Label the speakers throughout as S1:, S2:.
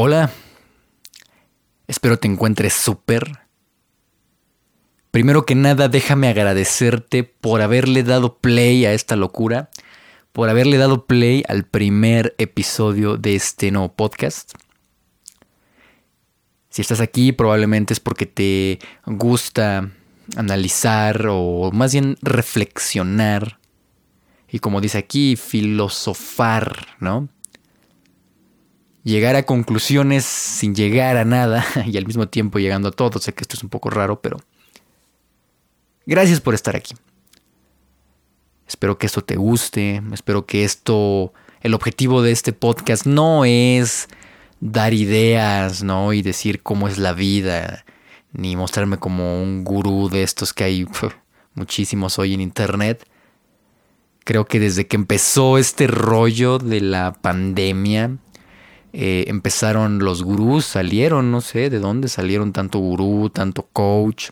S1: Hola, espero te encuentres súper. Primero que nada, déjame agradecerte por haberle dado play a esta locura, por haberle dado play al primer episodio de este nuevo podcast. Si estás aquí, probablemente es porque te gusta analizar o más bien reflexionar y como dice aquí, filosofar, ¿no? Llegar a conclusiones sin llegar a nada y al mismo tiempo llegando a todo. Sé que esto es un poco raro, pero gracias por estar aquí. Espero que esto te guste, espero que esto, el objetivo de este podcast no es dar ideas, ¿no? Y decir cómo es la vida, ni mostrarme como un gurú de estos que hay muchísimos hoy en internet. Creo que desde que empezó este rollo de la pandemia, eh, empezaron los gurús, salieron, no sé de dónde salieron tanto gurú, tanto coach.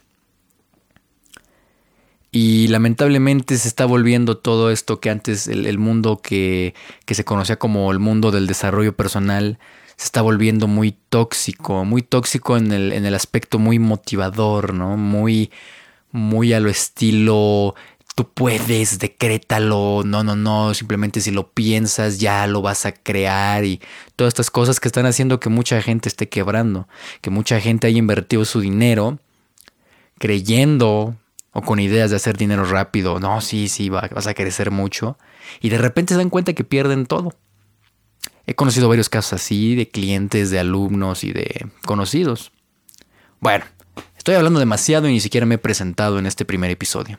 S1: Y lamentablemente se está volviendo todo esto que antes el, mundo que, que, se conocía como el mundo del desarrollo personal se está volviendo muy tóxico, muy tóxico en el, en el aspecto muy motivador, ¿no? Muy, muy a lo estilo tú puedes, decrétalo, no, no, no, simplemente si lo piensas ya lo vas a crear y todas estas cosas que están haciendo que mucha gente esté quebrando, que mucha gente haya invertido su dinero creyendo o con ideas de hacer dinero rápido, no, sí, sí, vas a crecer mucho y de repente se dan cuenta que pierden todo. He conocido varios casos así de clientes, de alumnos y de conocidos. Bueno, estoy hablando demasiado y ni siquiera me he presentado en este primer episodio.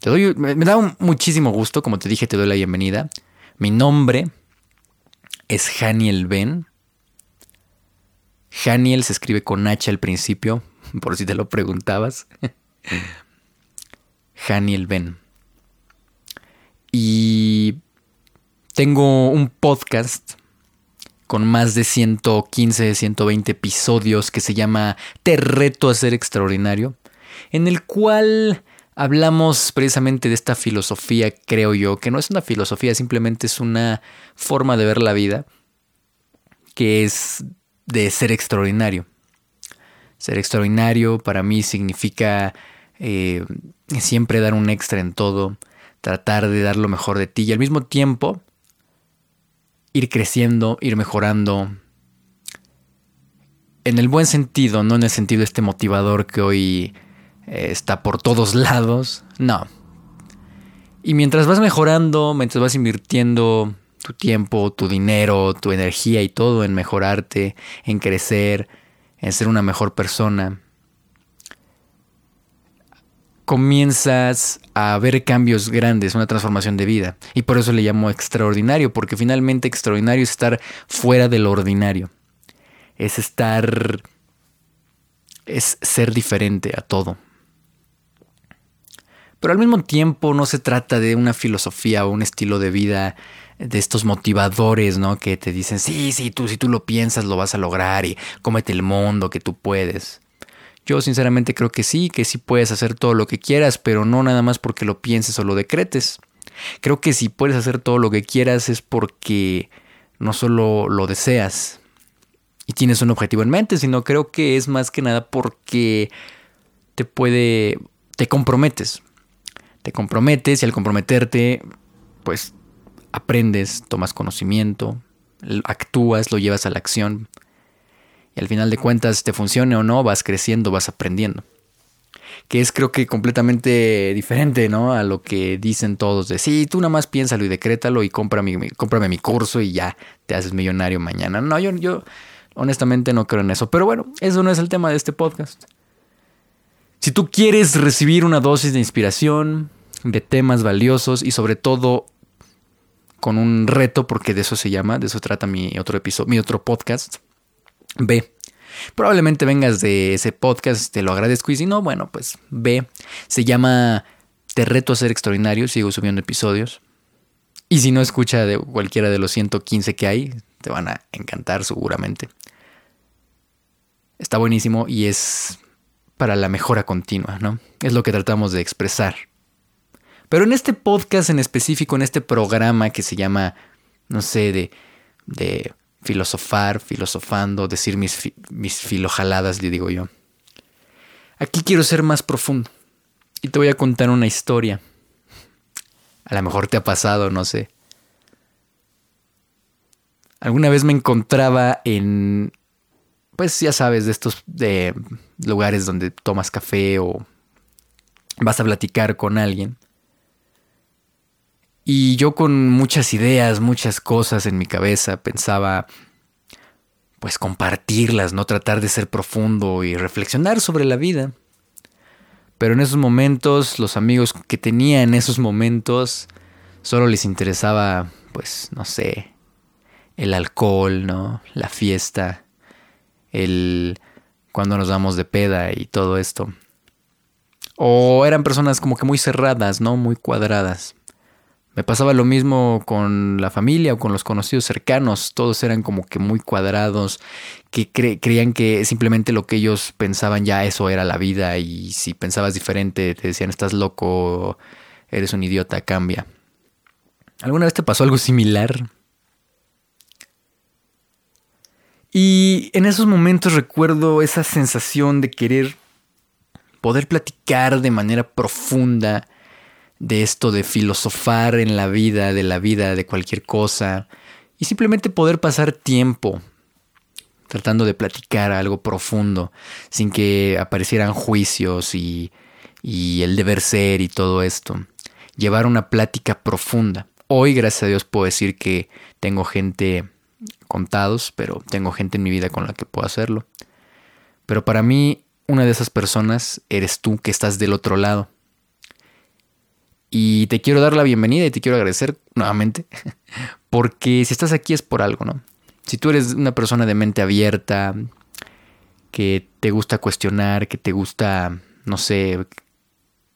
S1: Te doy, me, da muchísimo gusto, como te dije, te doy la bienvenida. Mi nombre es Haniel Ben. Haniel se escribe con H al principio, por si te lo preguntabas. Haniel Ben. Y tengo un podcast con más de 115, 120 episodios que se llama Te reto a ser extraordinario, en el cual hablamos precisamente de esta filosofía, creo yo, que no es una filosofía, simplemente es una forma de ver la vida, que es de ser extraordinario. Ser extraordinario para mí significa eh, siempre dar un extra en todo, tratar de dar lo mejor de ti y al mismo tiempo ir creciendo, ir mejorando. En el buen sentido, no en el sentido este motivador que hoy está por todos lados. No. Y mientras vas mejorando, mientras vas invirtiendo tu tiempo, tu dinero, tu energía y todo en mejorarte, en crecer, en ser una mejor persona, comienzas a ver cambios grandes, una transformación de vida. Y por eso le llamo extraordinario, porque finalmente extraordinario es estar fuera del ordinario. Es estar... es ser diferente a todo. Pero al mismo tiempo no se trata de una filosofía o un estilo de vida de estos motivadores, ¿no? Que te dicen, sí, sí, tú, si tú lo piensas, lo vas a lograr y cómete el mundo, que tú puedes. Yo sinceramente creo que sí, que sí puedes hacer todo lo que quieras, pero no nada más porque lo pienses o lo decretes. Creo que si puedes hacer todo lo que quieras es porque no solo lo deseas y tienes un objetivo en mente, sino creo que es más que nada porque te puede, te comprometes te comprometes y al comprometerte, pues aprendes, tomas conocimiento, actúas, lo llevas a la acción. Y al final de cuentas, te funcione o no, vas creciendo, vas aprendiendo. Que es creo que completamente diferente, ¿no? A lo que dicen todos de, sí, tú nada más piénsalo y decrétalo y cómprame, mi curso y ya te haces millonario mañana. No, yo, yo honestamente no creo en eso. Pero bueno, eso no es el tema de este podcast. Si tú quieres recibir una dosis de inspiración, de temas valiosos y sobre todo con un reto, porque de eso se llama, de eso trata mi otro episodio, mi otro podcast. Ve. Probablemente vengas de ese podcast, te lo agradezco. Y si no, bueno, pues ve. Se llama Te reto a ser extraordinario. Sigo subiendo episodios. Y si no escucha de cualquiera de los 115 que hay, te van a encantar seguramente. Está buenísimo y es para la mejora continua, ¿no? Es lo que tratamos de expresar pero en este podcast en específico, en este programa que se llama, no sé, de, de filosofar, filosofando, decir mis, mis filojaladas, le digo yo. Aquí quiero ser más profundo y te voy a contar una historia. A lo mejor te ha pasado, no sé. Alguna vez me encontraba en, pues ya sabes, de estos de lugares donde tomas café o vas a platicar con alguien. Y yo con muchas ideas, muchas cosas en mi cabeza, pensaba, pues compartirlas, no tratar de ser profundo y reflexionar sobre la vida. Pero en esos momentos, los amigos que tenía en esos momentos, solo les interesaba, pues, no sé, el alcohol, ¿no? La fiesta, el cuando nos damos de peda y todo esto. O eran personas como que muy cerradas, ¿no? Muy cuadradas. Me pasaba lo mismo con la familia o con los conocidos cercanos. Todos eran como que muy cuadrados, que creían que simplemente lo que ellos pensaban ya eso era la vida y si pensabas diferente te decían estás loco, eres un idiota, cambia. ¿Alguna vez te pasó algo similar? Y en esos momentos recuerdo esa sensación de querer poder platicar de manera profunda de esto de filosofar en la vida, de la vida, de cualquier cosa, y simplemente poder pasar tiempo tratando de platicar algo profundo, sin que aparecieran juicios y, y el deber ser y todo esto. Llevar una plática profunda. Hoy, gracias a Dios, puedo decir que tengo gente contados, pero tengo gente en mi vida con la que puedo hacerlo. Pero para mí, una de esas personas eres tú que estás del otro lado y te quiero dar la bienvenida y te quiero agradecer nuevamente, porque si estás aquí es por algo, ¿no? Si tú eres una persona de mente abierta, que te gusta cuestionar, que te gusta, no sé,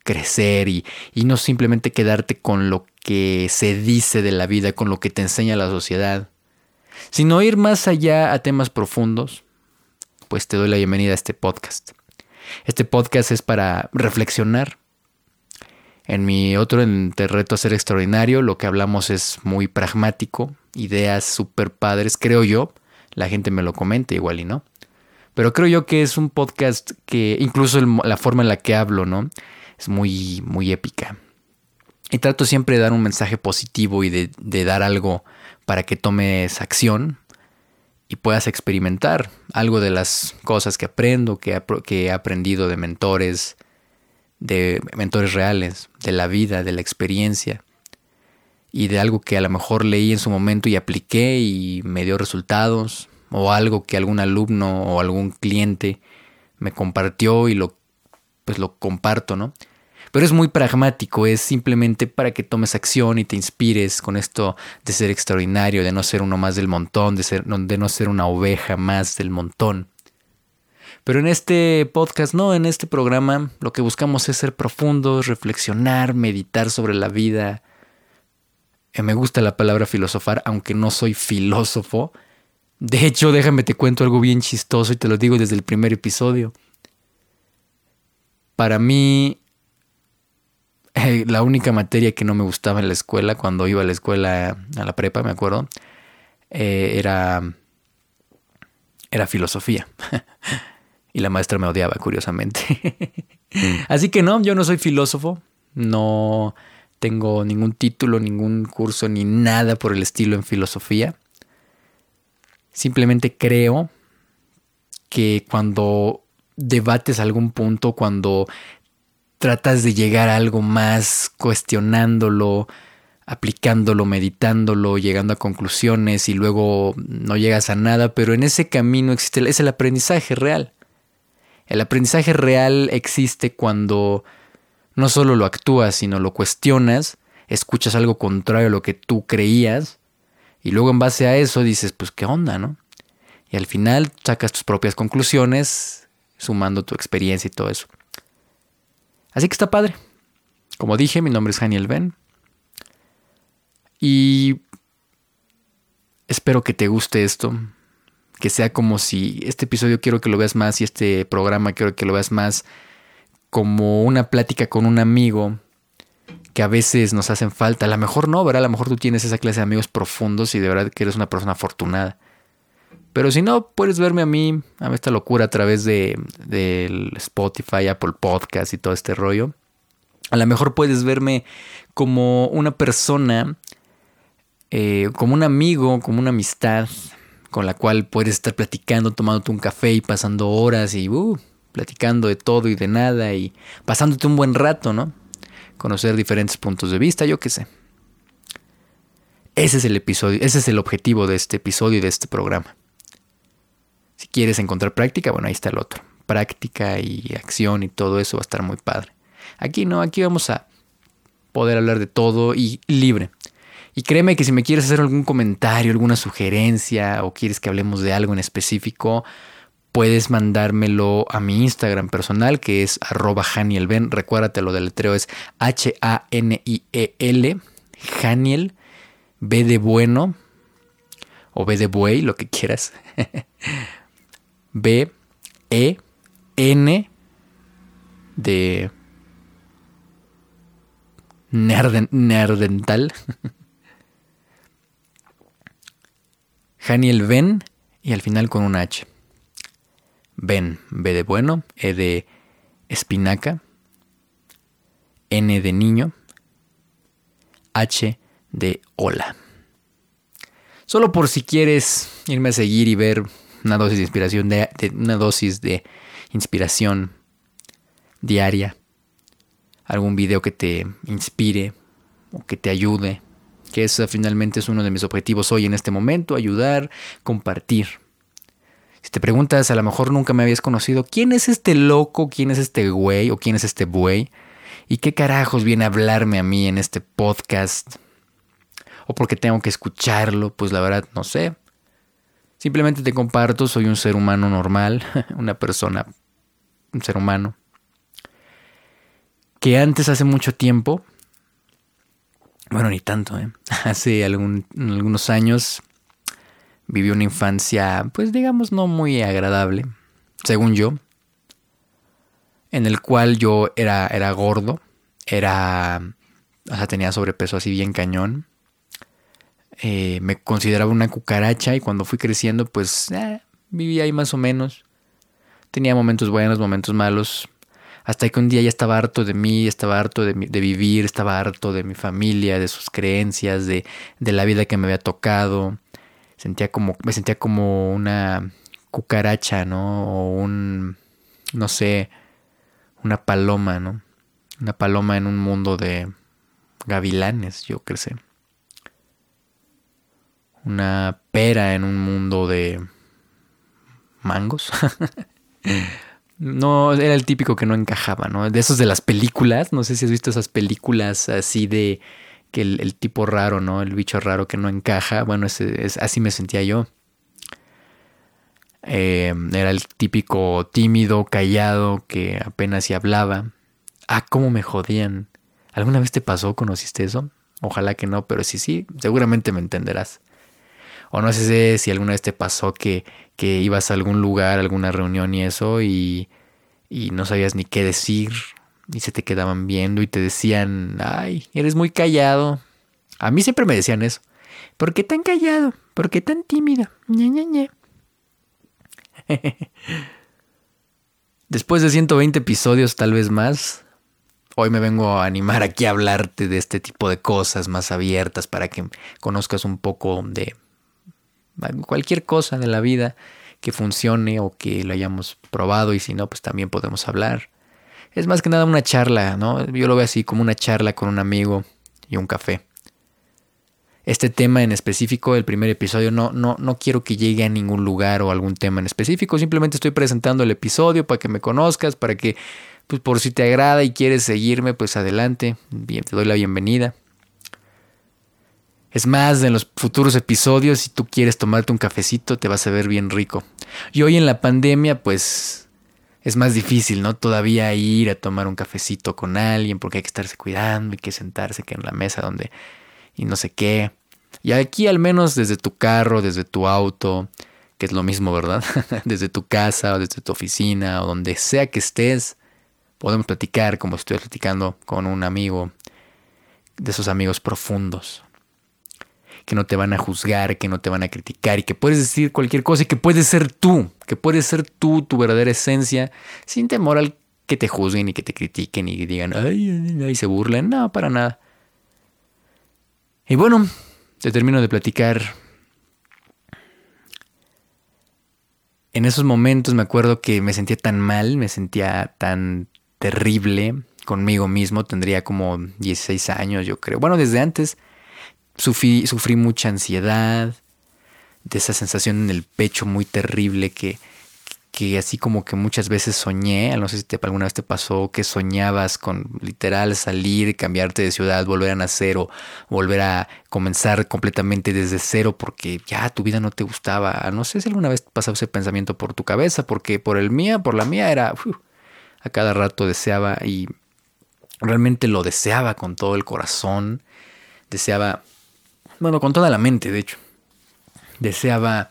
S1: crecer y, y no simplemente quedarte con lo que se dice de la vida, con lo que te enseña la sociedad, sino ir más allá a temas profundos, pues te doy la bienvenida a este podcast. Este podcast es para reflexionar, en mi otro, en Te reto a ser extraordinario, lo que hablamos es muy pragmático, ideas súper padres, creo yo. La gente me lo comenta igual y no. Pero creo yo que es un podcast que incluso la forma en la que hablo, ¿no? Es muy, muy épica. Y trato siempre de dar un mensaje positivo y de, dar algo para que tomes acción y puedas experimentar algo de las cosas que aprendo, que he aprendido de mentores, de mentores reales, de la vida, de la experiencia y de algo que a lo mejor leí en su momento y apliqué y me dio resultados o algo que algún alumno o algún cliente me compartió y lo pues lo comparto, ¿no? Pero es muy pragmático, es simplemente para que tomes acción y te inspires con esto de ser extraordinario, de no ser uno más del montón, de, ser, de no ser una oveja más del montón. Pero en este podcast, no, en este programa, lo que buscamos es ser profundos, reflexionar, meditar sobre la vida. Eh, me gusta la palabra filosofar, aunque no soy filósofo. De hecho, déjame te cuento algo bien chistoso y te lo digo desde el primer episodio. Para mí, eh, la única materia que no me gustaba en la escuela, cuando iba a la escuela, a la prepa, me acuerdo, eh, era, era filosofía. Y la maestra me odiaba, curiosamente. Así que no, yo no soy filósofo, no tengo ningún título, ningún curso, ni nada por el estilo en filosofía. Simplemente creo que cuando debates algún punto, cuando tratas de llegar a algo más cuestionándolo, aplicándolo, meditándolo, llegando a conclusiones y luego no llegas a nada, pero en ese camino existe es el aprendizaje real. El aprendizaje real existe cuando no solo lo actúas, sino lo cuestionas, escuchas algo contrario a lo que tú creías, y luego en base a eso dices, pues qué onda, ¿no? Y al final sacas tus propias conclusiones, sumando tu experiencia y todo eso. Así que está padre. Como dije, mi nombre es Daniel Ben. Y espero que te guste esto que sea como si este episodio quiero que lo veas más y este programa quiero que lo veas más como una plática con un amigo que a veces nos hacen falta. A lo mejor no, ¿verdad? A lo mejor tú tienes esa clase de amigos profundos y de verdad que eres una persona afortunada. Pero si no, puedes verme a mí, a esta locura a través de del Spotify, Apple Podcast y todo este rollo. A lo mejor puedes verme como una persona, eh, como un amigo, como una amistad con la cual puedes estar platicando, tomándote un café y pasando horas y uh, platicando de todo y de nada y pasándote un buen rato, ¿no? Conocer diferentes puntos de vista, yo qué sé. Ese es el episodio, ese es el objetivo de este episodio y de este programa. Si quieres encontrar práctica, bueno, ahí está el otro. Práctica y acción y todo eso va a estar muy padre. Aquí no, aquí vamos a poder hablar de todo y libre. Y créeme que si me quieres hacer algún comentario, alguna sugerencia o quieres que hablemos de algo en específico, puedes mandármelo a mi Instagram personal que es arroba Hanielben. Recuérdate, lo del letreo es H-A-N-I-E-L, Haniel, B de bueno o B de buey, lo que quieras. B, E, N de nerdental. Haniel Ben y al final con un H. Ben, B de bueno, E de espinaca, N de niño, H de hola. Solo por si quieres irme a seguir y ver una dosis de inspiración, una dosis de inspiración diaria, algún video que te inspire o que te ayude que eso finalmente es uno de mis objetivos hoy en este momento, ayudar, compartir. Si te preguntas, a lo mejor nunca me habías conocido, ¿quién es este loco? ¿Quién es este güey? ¿O quién es este buey? ¿Y qué carajos viene a hablarme a mí en este podcast? ¿O porque tengo que escucharlo? Pues la verdad, no sé. Simplemente te comparto, soy un ser humano normal, una persona, un ser humano, que antes, hace mucho tiempo, bueno, ni tanto, ¿eh? Hace algunos años viví una infancia, pues digamos, no muy agradable, según yo, en el cual yo era, era gordo, era, o sea, tenía sobrepeso así bien cañón. Eh, me consideraba una cucaracha y cuando fui creciendo, pues eh, vivía ahí más o menos. Tenía momentos buenos, momentos malos. Hasta que un día ya estaba harto de mí, estaba harto de, vivir, estaba harto de mi familia, de sus creencias, de, de, la vida que me había tocado. Sentía como, me sentía como una cucaracha, ¿no? O un, no sé, una paloma, ¿no? Una paloma en un mundo de gavilanes, yo creo. Una pera en un mundo de mangos. No, era el típico que no encajaba, ¿no? De esos de las películas, no sé si has visto esas películas así de que el, tipo raro, ¿no? El bicho raro que no encaja. Bueno, es, así me sentía yo. Eh, era el típico tímido, callado, que apenas si hablaba. Ah, cómo me jodían. ¿Alguna vez te pasó? ¿Conociste eso? Ojalá que no, pero sí, sí, seguramente me entenderás. O no sé si alguna vez te pasó que, que ibas a algún lugar, alguna reunión y eso, y, y no sabías ni qué decir, y se te quedaban viendo y te decían, ay, eres muy callado. A mí siempre me decían eso. ¿Por qué tan callado? ¿Por qué tan tímido? Ñe, Ñe. Después de 120 episodios, tal vez más, hoy me vengo a animar aquí a hablarte de este tipo de cosas más abiertas para que conozcas un poco de cualquier cosa de la vida que funcione o que lo hayamos probado y si no, pues también podemos hablar. Es más que nada una charla, ¿no? Yo lo veo así como una charla con un amigo y un café. Este tema en específico, el primer episodio, no, no, no quiero que llegue a ningún lugar o algún tema en específico, simplemente estoy presentando el episodio para que me conozcas, para que, pues por si te agrada y quieres seguirme, pues adelante, bien, te doy la bienvenida. Es más, en los futuros episodios, si tú quieres tomarte un cafecito, te vas a ver bien rico. Y hoy en la pandemia, pues es más difícil, ¿no? Todavía ir a tomar un cafecito con alguien porque hay que estarse cuidando, hay que sentarse que en la mesa donde y no sé qué. Y aquí al menos desde tu carro, desde tu auto, que es lo mismo, ¿verdad? desde tu casa o desde tu oficina o donde sea que estés, podemos platicar como estoy platicando con un amigo de esos amigos profundos. Que no te van a juzgar, que no te van a criticar y que puedes decir cualquier cosa y que puedes ser tú, que puedes ser tú, tu verdadera esencia, sin temor al que te juzguen y que te critiquen y digan, ay, ay, se burlen, no, para nada. Y bueno, te termino de platicar. En esos momentos me acuerdo que me sentía tan mal, me sentía tan terrible conmigo mismo, tendría como 16 años yo creo. Bueno, desde antes sufrí, sufrí mucha ansiedad, de esa sensación en el pecho muy terrible que, que así como que muchas veces soñé, no sé si te, alguna vez te pasó que soñabas con literal salir, cambiarte de ciudad, volver a nacer o volver a comenzar completamente desde cero porque ya tu vida no te gustaba. No sé si alguna vez pasó ese pensamiento por tu cabeza, porque por el mía, por la mía era a cada rato deseaba y realmente lo deseaba con todo el corazón, deseaba, bueno, con toda la mente, de hecho, deseaba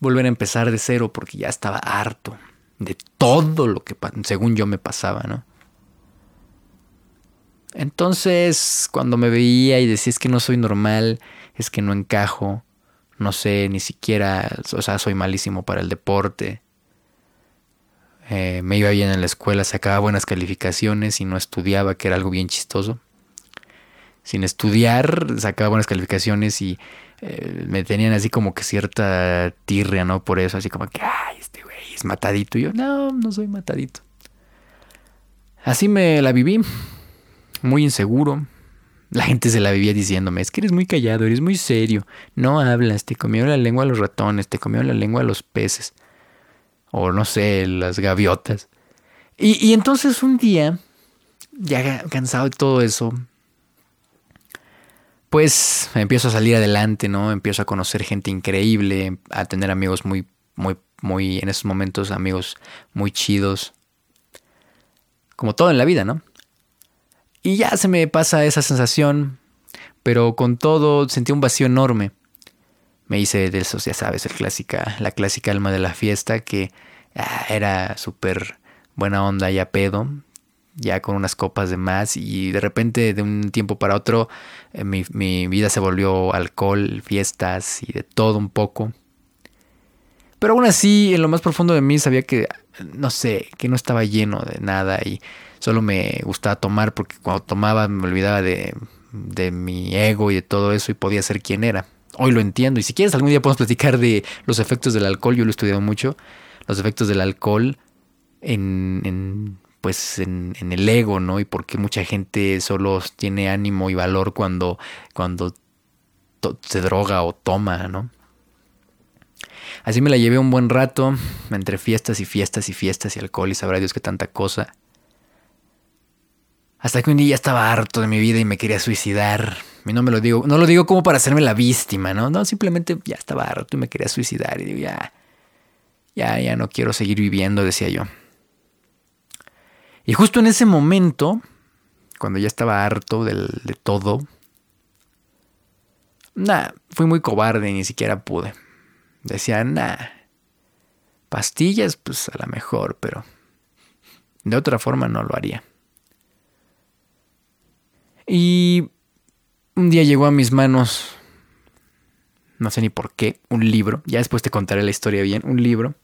S1: volver a empezar de cero porque ya estaba harto de todo lo que según yo me pasaba, ¿no? Entonces, cuando me veía y decía es que no soy normal, es que no encajo, no sé, ni siquiera, o sea, soy malísimo para el deporte, eh, me iba bien en la escuela, sacaba buenas calificaciones y no estudiaba, que era algo bien chistoso. Sin estudiar, sacaba buenas calificaciones y eh, me tenían así como que cierta tirria, ¿no? Por eso, así como que, ay, este güey es matadito. Y yo, no, no soy matadito. Así me la viví, muy inseguro. La gente se la vivía diciéndome, es que eres muy callado, eres muy serio, no hablas, te comieron la lengua a los ratones, te comieron la lengua a los peces, o no sé, las gaviotas. Y, y entonces un día, ya cansado de todo eso, pues empiezo a salir adelante, ¿no? Empiezo a conocer gente increíble, a tener amigos muy, muy, muy, en esos momentos amigos muy chidos. Como todo en la vida, ¿no? Y ya se me pasa esa sensación, pero con todo sentí un vacío enorme. Me hice de esos, ya sabes, el clásica, la clásica alma de la fiesta que ah, era súper buena onda ya pedo, ya con unas copas de más y de repente de un tiempo para otro eh, mi, mi, vida se volvió alcohol, fiestas y de todo un poco. Pero aún así, en lo más profundo de mí sabía que, no sé, que no estaba lleno de nada y solo me gustaba tomar porque cuando tomaba me olvidaba de, de mi ego y de todo eso y podía ser quien era. Hoy lo entiendo y si quieres algún día podemos platicar de los efectos del alcohol, yo lo he estudiado mucho, los efectos del alcohol en, en pues en, el ego, ¿no? Y por qué mucha gente solo tiene ánimo y valor cuando, cuando se droga o toma, ¿no? Así me la llevé un buen rato, entre fiestas y fiestas y fiestas y alcohol y sabrá Dios qué tanta cosa. Hasta que un día ya estaba harto de mi vida y me quería suicidar. Y no me lo digo, no lo digo como para hacerme la víctima, ¿no? No, simplemente ya estaba harto y me quería suicidar. Y digo, ya, ya, ya no quiero seguir viviendo, decía yo. Y justo en ese momento, cuando ya estaba harto de todo, nah, fui muy cobarde y ni siquiera pude. Decía, nah, pastillas, pues a lo mejor, pero de otra forma no lo haría. Y un día llegó a mis manos, no sé ni por qué, un libro, ya después te contaré la historia bien, un libro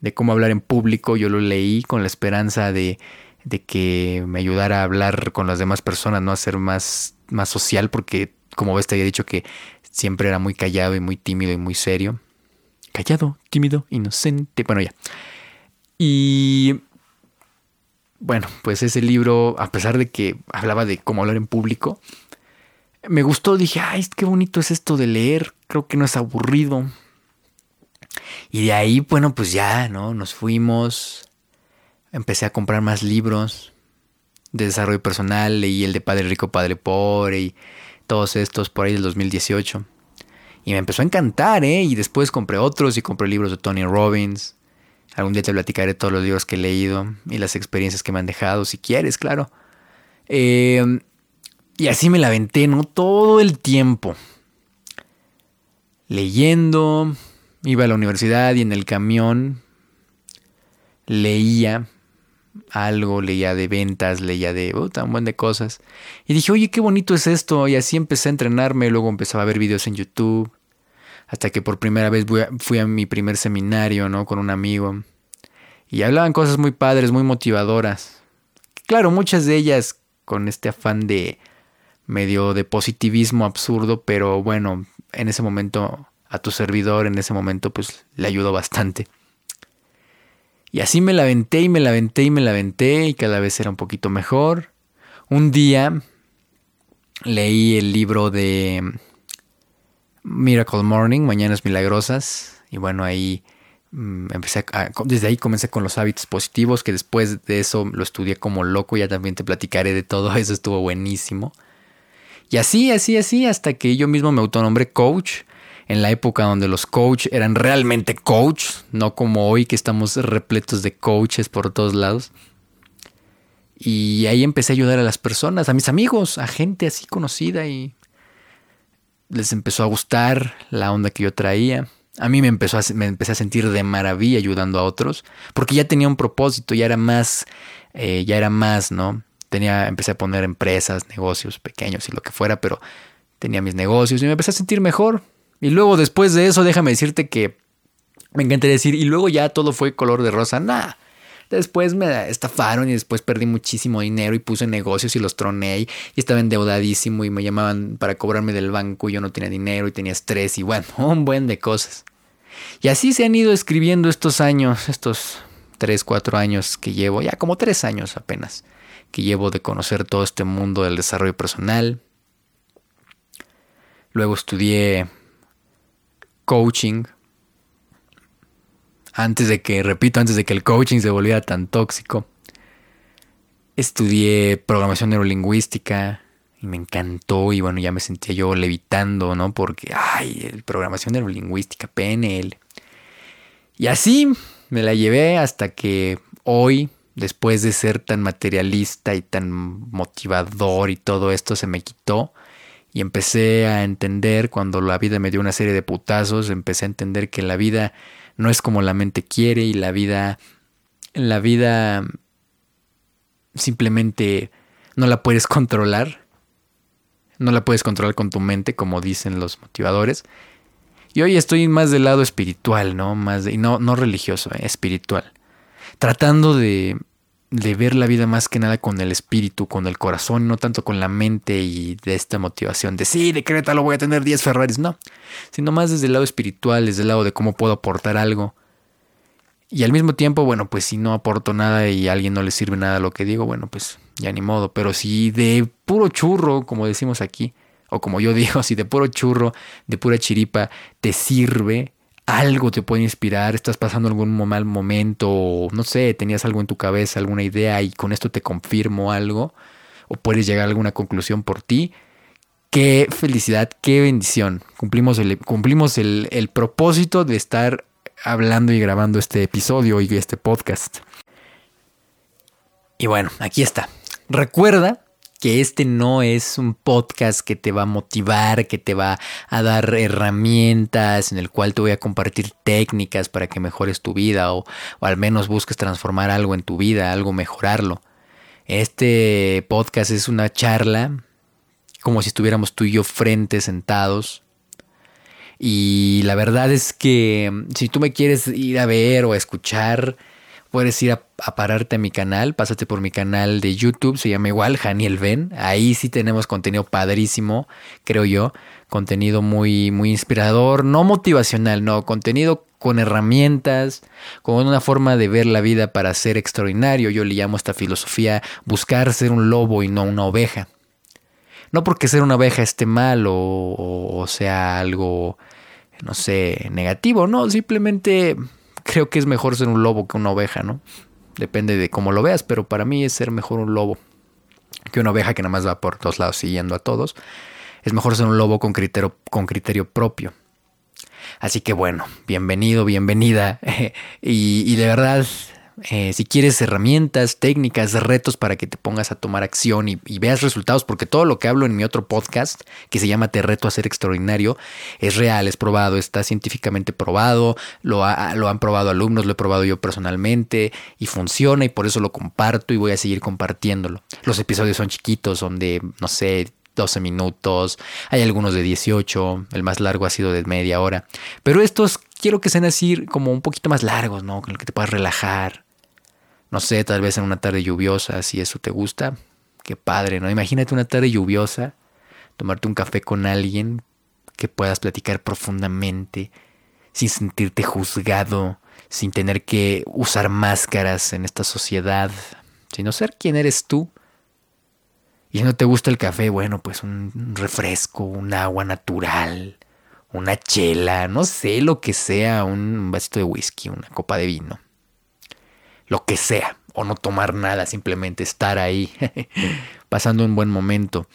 S1: de cómo hablar en público. Yo lo leí con la esperanza de, de que me ayudara a hablar con las demás personas, no a ser más, más social, porque como ves te había dicho que siempre era muy callado y muy tímido y muy serio. Callado, tímido, inocente. Bueno, ya. Y bueno, pues ese libro, a pesar de que hablaba de cómo hablar en público, me gustó. Dije, ay, qué bonito es esto de leer. Creo que no es aburrido. Y de ahí, bueno, pues ya, ¿no? Nos fuimos. Empecé a comprar más libros de desarrollo personal. Leí el de Padre Rico, Padre Pobre y todos estos por ahí del 2018. Y me empezó a encantar, ¿eh? Y después compré otros y compré libros de Tony Robbins. Algún día te platicaré todos los libros que he leído y las experiencias que me han dejado, si quieres, claro. Eh, y así me la aventé, ¿no? Todo el tiempo. Leyendo, Iba a la universidad y en el camión leía algo, leía de ventas, leía de uh, un buen de cosas. Y dije, oye, qué bonito es esto. Y así empecé a entrenarme, luego empezaba a ver videos en YouTube. Hasta que por primera vez fui a, mi primer seminario, ¿no? Con un amigo. Y hablaban cosas muy padres, muy motivadoras. Claro, muchas de ellas con este afán de medio de positivismo absurdo, pero bueno, en ese momento a tu servidor, en ese momento pues le ayudó bastante. Y así me la aventé y me la aventé y me la aventé y cada vez era un poquito mejor. Un día leí el libro de Miracle Morning, Mañanas Milagrosas, y bueno, ahí mm, empecé desde ahí comencé con los hábitos positivos, que después de eso lo estudié como loco, ya también te platicaré de todo eso, estuvo buenísimo. Y así, así, así, hasta que yo mismo me autonombré coach en la época donde los coaches eran realmente coach, no como hoy que estamos repletos de coaches por todos lados. Y ahí empecé a ayudar a las personas, a mis amigos, a gente así conocida y les empezó a gustar la onda que yo traía. A mí me, empezó a, me empecé a sentir de maravilla ayudando a otros, porque ya tenía un propósito, ya era más, eh, ya era más, ¿no? Tenía, empecé a poner empresas, negocios pequeños y lo que fuera, pero tenía mis negocios y me empecé a sentir mejor. Y luego después de eso, déjame decirte que me encantaría decir, y luego ya todo fue color de rosa. Nah. Después me estafaron y después perdí muchísimo dinero y puse negocios y los troné y estaba endeudadísimo y me llamaban para cobrarme del banco y yo no tenía dinero y tenía estrés y bueno, un buen de cosas. Y así se han ido escribiendo estos años, estos tres, cuatro años que llevo, ya como tres años apenas, que llevo de conocer todo este mundo del desarrollo personal. Luego estudié coaching. Antes de que, repito, antes de que el coaching se volviera tan tóxico. Estudié programación neurolingüística y me encantó y bueno, ya me sentía yo levitando, ¿no? Porque, ay, programación neurolingüística, PNL. Y así me la llevé hasta que hoy, después de ser tan materialista y tan motivador y todo esto se me quitó y empecé a entender cuando la vida me dio una serie de putazos, empecé a entender que la vida no es como la mente quiere y la vida la vida simplemente no la puedes controlar. No la puedes controlar con tu mente, como dicen los motivadores. Y hoy estoy más del lado espiritual, ¿no? Más no, no religioso, eh, espiritual. Tratando de de ver la vida más que nada con el espíritu, con el corazón, no tanto con la mente y de esta motivación de sí, lo voy a tener 10 Ferraris, no, sino más desde el lado espiritual, desde el lado de cómo puedo aportar algo. Y al mismo tiempo, bueno, pues si no aporto nada y a alguien no le sirve nada lo que digo, bueno, pues ya ni modo, pero si de puro churro, como decimos aquí, o como yo digo, si de puro churro, de pura chiripa, te sirve, algo te puede inspirar, estás pasando algún mal momento, no sé, tenías algo en tu cabeza, alguna idea y con esto te confirmo algo, o puedes llegar a alguna conclusión por ti. Qué felicidad, qué bendición. Cumplimos el, cumplimos el, el propósito de estar hablando y grabando este episodio y este podcast. Y bueno, aquí está. Recuerda que este no es un podcast que te va a motivar, que te va a dar herramientas, en el cual te voy a compartir técnicas para que mejores tu vida o, al menos busques transformar algo en tu vida, algo mejorarlo. Este podcast es una charla como si estuviéramos tú y yo frente sentados. Y la verdad es que si tú me quieres ir a ver o a escuchar, puedes ir a, pararte a mi canal, pásate por mi canal de YouTube, se llama igual Janiel Ben. Ahí sí tenemos contenido padrísimo, creo yo. Contenido muy, muy inspirador, no motivacional, no, contenido con herramientas, con una forma de ver la vida para ser extraordinario. Yo le llamo esta filosofía buscar ser un lobo y no una oveja. No porque ser una oveja esté mal o, o sea algo, no sé, negativo, no, simplemente creo que es mejor ser un lobo que una oveja, ¿no? Depende de cómo lo veas, pero para mí es ser mejor un lobo que una oveja que nada más va por todos lados siguiendo a todos. Es mejor ser un lobo con criterio, con criterio propio. Así que bueno, bienvenido, bienvenida. y, de verdad Eh, si quieres herramientas, técnicas, retos para que te pongas a tomar acción y, veas resultados, porque todo lo que hablo en mi otro podcast, que se llama Te reto a ser extraordinario, es real, es probado, está científicamente probado, lo, lo han probado alumnos, lo he probado yo personalmente y funciona y por eso lo comparto y voy a seguir compartiéndolo. Los episodios son chiquitos, son de, no sé, 12 minutos, hay algunos de 18, el más largo ha sido de media hora, pero estos quiero que sean así como un poquito más largos, ¿no? Con el que te puedas relajar. No sé, tal vez en una tarde lluviosa, si eso te gusta. Qué padre, ¿no? Imagínate una tarde lluviosa, tomarte un café con alguien que puedas platicar profundamente, sin sentirte juzgado, sin tener que usar máscaras en esta sociedad, sino ser quien eres tú. Y si no te gusta el café, bueno, pues un refresco, un agua natural, una chela, no sé, lo que sea, un vasito de whisky, una copa de vino, lo que sea, o no tomar nada, simplemente estar ahí, pasando un buen momento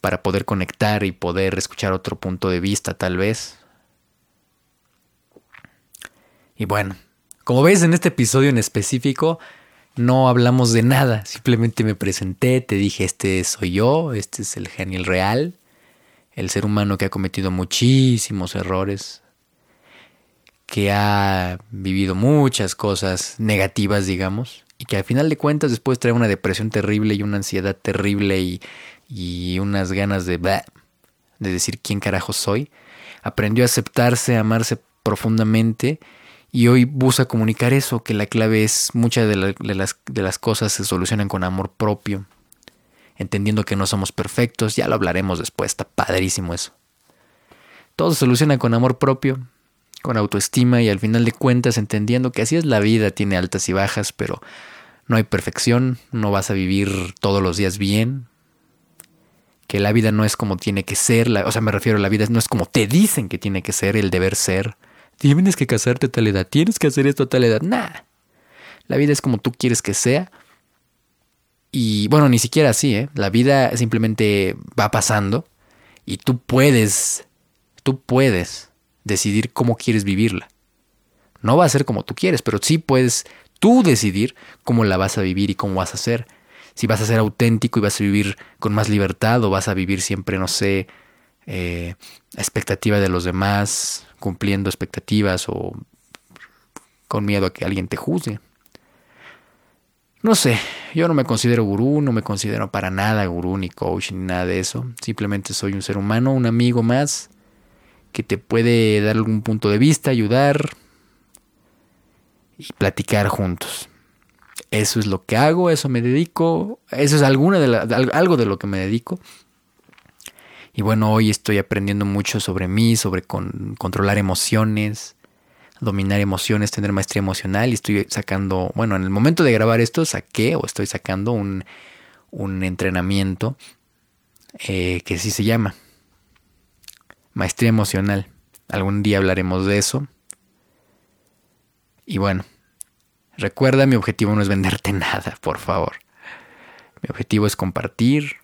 S1: para poder conectar y poder escuchar otro punto de vista tal vez. Y bueno, como ves en este episodio en específico, no hablamos de nada, simplemente me presenté, te dije, este soy yo, este es el genial real el ser humano que ha cometido muchísimos errores, que ha vivido muchas cosas negativas, digamos, y que al final de cuentas después trae una depresión terrible y una ansiedad terrible y, unas ganas de, de decir quién carajo soy, aprendió a aceptarse, a amarse profundamente y hoy busca comunicar eso, que la clave es muchas de, las, de las cosas se solucionan con amor propio, entendiendo que no somos perfectos, ya lo hablaremos después, está padrísimo eso. Todo se soluciona con amor propio, con autoestima y al final de cuentas entendiendo que así es la vida, tiene altas y bajas, pero no hay perfección, no vas a vivir todos los días bien, que la vida no es como tiene que ser, o sea, me refiero a la vida no es como te dicen que tiene que ser, el deber ser. Tienes que casarte a tal edad, tienes que hacer esto a tal edad, nah. La vida es como tú quieres que sea y bueno, ni siquiera así, ¿eh? La vida simplemente va pasando y tú puedes, tú puedes decidir cómo quieres vivirla. No va a ser como tú quieres, pero sí puedes tú decidir cómo la vas a vivir y cómo vas a hacer. Si vas a ser auténtico y vas a vivir con más libertad o vas a vivir siempre, no sé, eh, expectativa de los demás, cumpliendo expectativas o con miedo a que alguien te juzgue. No sé, yo no me considero gurú, no me considero para nada gurú ni coach ni nada de eso. Simplemente soy un ser humano, un amigo más que te puede dar algún punto de vista, ayudar y platicar juntos. Eso es lo que hago, eso me dedico, eso es alguna de algo de lo que me dedico. Y bueno, hoy estoy aprendiendo mucho sobre mí, sobre controlar emociones, dominar emociones, tener maestría emocional y estoy sacando, bueno, en el momento de grabar esto saqué o estoy sacando un, entrenamiento eh, que sí se llama maestría emocional. Algún día hablaremos de eso. Y bueno, recuerda, mi objetivo no es venderte nada, por favor. Mi objetivo es compartir,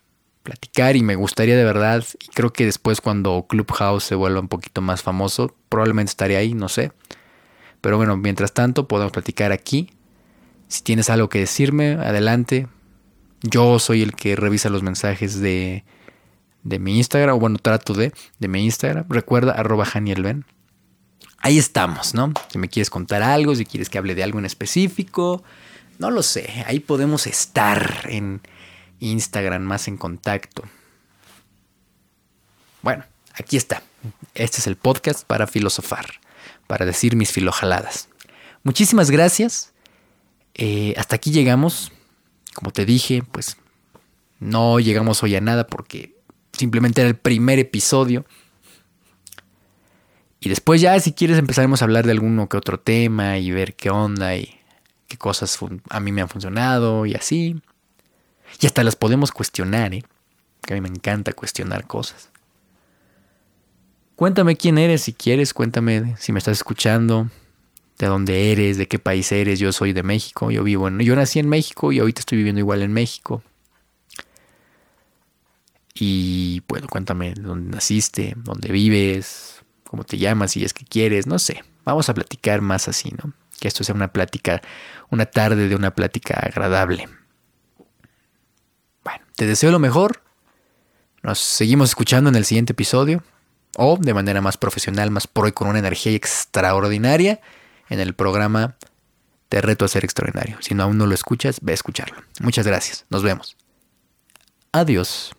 S1: platicar y me gustaría de verdad, y creo que después cuando Clubhouse se vuelva un poquito más famoso, probablemente estaré ahí, no sé. Pero bueno, mientras tanto podemos platicar aquí. Si tienes algo que decirme, adelante. Yo soy el que revisa los mensajes de, de mi Instagram, o bueno, trato de, de mi Instagram. Recuerda, arroba Janielben. Ahí estamos, ¿no? Si me quieres contar algo, si quieres que hable de algo en específico, no lo sé. Ahí podemos estar en Instagram más en contacto. Bueno, aquí está. Este es el podcast para filosofar para decir mis filojaladas. Muchísimas gracias. Eh, hasta aquí llegamos. Como te dije, pues no llegamos hoy a nada porque simplemente era el primer episodio. Y después ya si quieres empezaremos a hablar de alguno que otro tema y ver qué onda y qué cosas a mí me han funcionado y así. Y hasta las podemos cuestionar, ¿eh? Que a mí me encanta cuestionar cosas. Cuéntame quién eres si quieres, cuéntame si me estás escuchando, de dónde eres, de qué país eres. Yo soy de México, yo vivo en, yo nací en México y ahorita estoy viviendo igual en México. Y bueno, cuéntame dónde naciste, dónde vives, cómo te llamas, si es que quieres, no sé. Vamos a platicar más así, ¿no? que esto sea una plática, una tarde de una plática agradable. Bueno, te deseo lo mejor. Nos seguimos escuchando en el siguiente episodio o de manera más profesional, más pro y con una energía extraordinaria en el programa Te reto a ser extraordinario. Si no aún no lo escuchas, ve a escucharlo. Muchas gracias. Nos vemos. Adiós.